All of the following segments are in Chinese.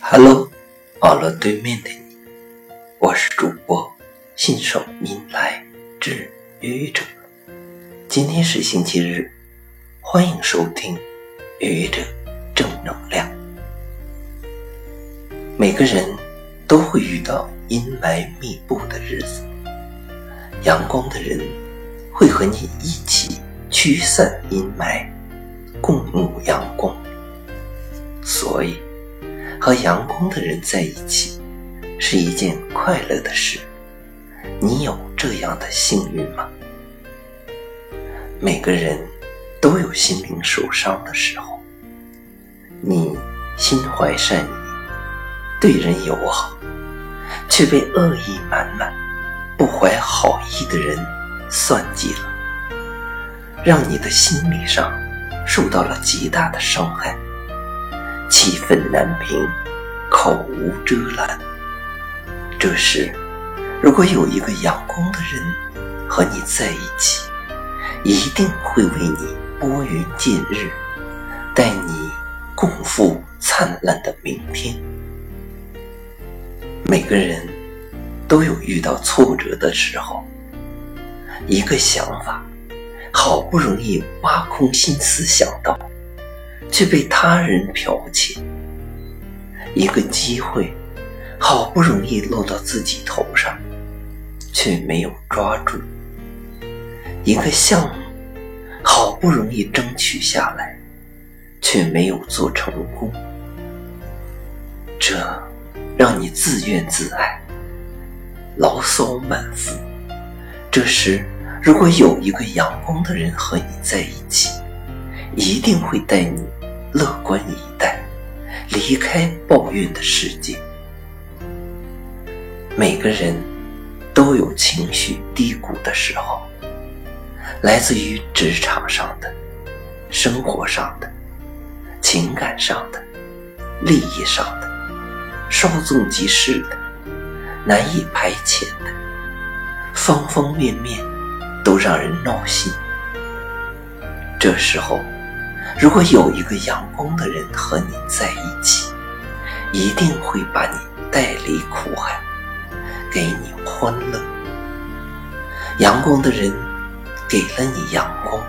Hello，网络对面的你，我是主播信手拈来之愚者。今天是星期日，欢迎收听愚者正能量。每个人都会遇到阴霾密布的日子，阳光的人会和你一起驱散阴霾，共沐阳光。所以。和阳光的人在一起是一件快乐的事，你有这样的幸运吗？每个人都有心灵受伤的时候，你心怀善意，对人友好，却被恶意满满、不怀好意的人算计了，让你的心理上受到了极大的伤害。气愤难平，口无遮拦。这时，如果有一个阳光的人和你在一起，一定会为你拨云见日，带你共赴灿烂的明天。每个人都有遇到挫折的时候，一个想法，好不容易挖空心思想到。却被他人剽窃，一个机会好不容易落到自己头上，却没有抓住；一个项目好不容易争取下来，却没有做成功，这让你自怨自艾，牢骚满腹。这时，如果有一个阳光的人和你在一起，一定会带你。乐观以待，离开抱怨的世界。每个人都有情绪低谷的时候，来自于职场上的、生活上的、情感上的、利益上的、稍纵即逝的、难以排遣的，方方面面都让人闹心。这时候。如果有一个阳光的人和你在一起，一定会把你带离苦海，给你欢乐。阳光的人给了你阳光，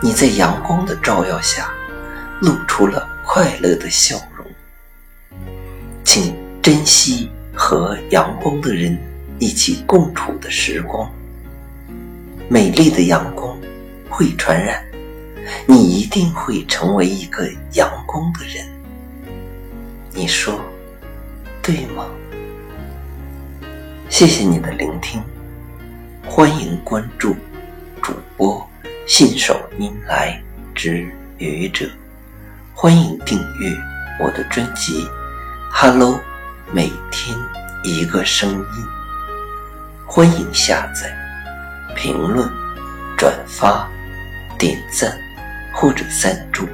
你在阳光的照耀下露出了快乐的笑容。请珍惜和阳光的人一起共处的时光。美丽的阳光会传染。你一定会成为一个阳光的人，你说对吗？谢谢你的聆听，欢迎关注主播信手拈来之愚者，欢迎订阅我的专辑《Hello》，每天一个声音，欢迎下载、评论、转发、点赞。或者赞助。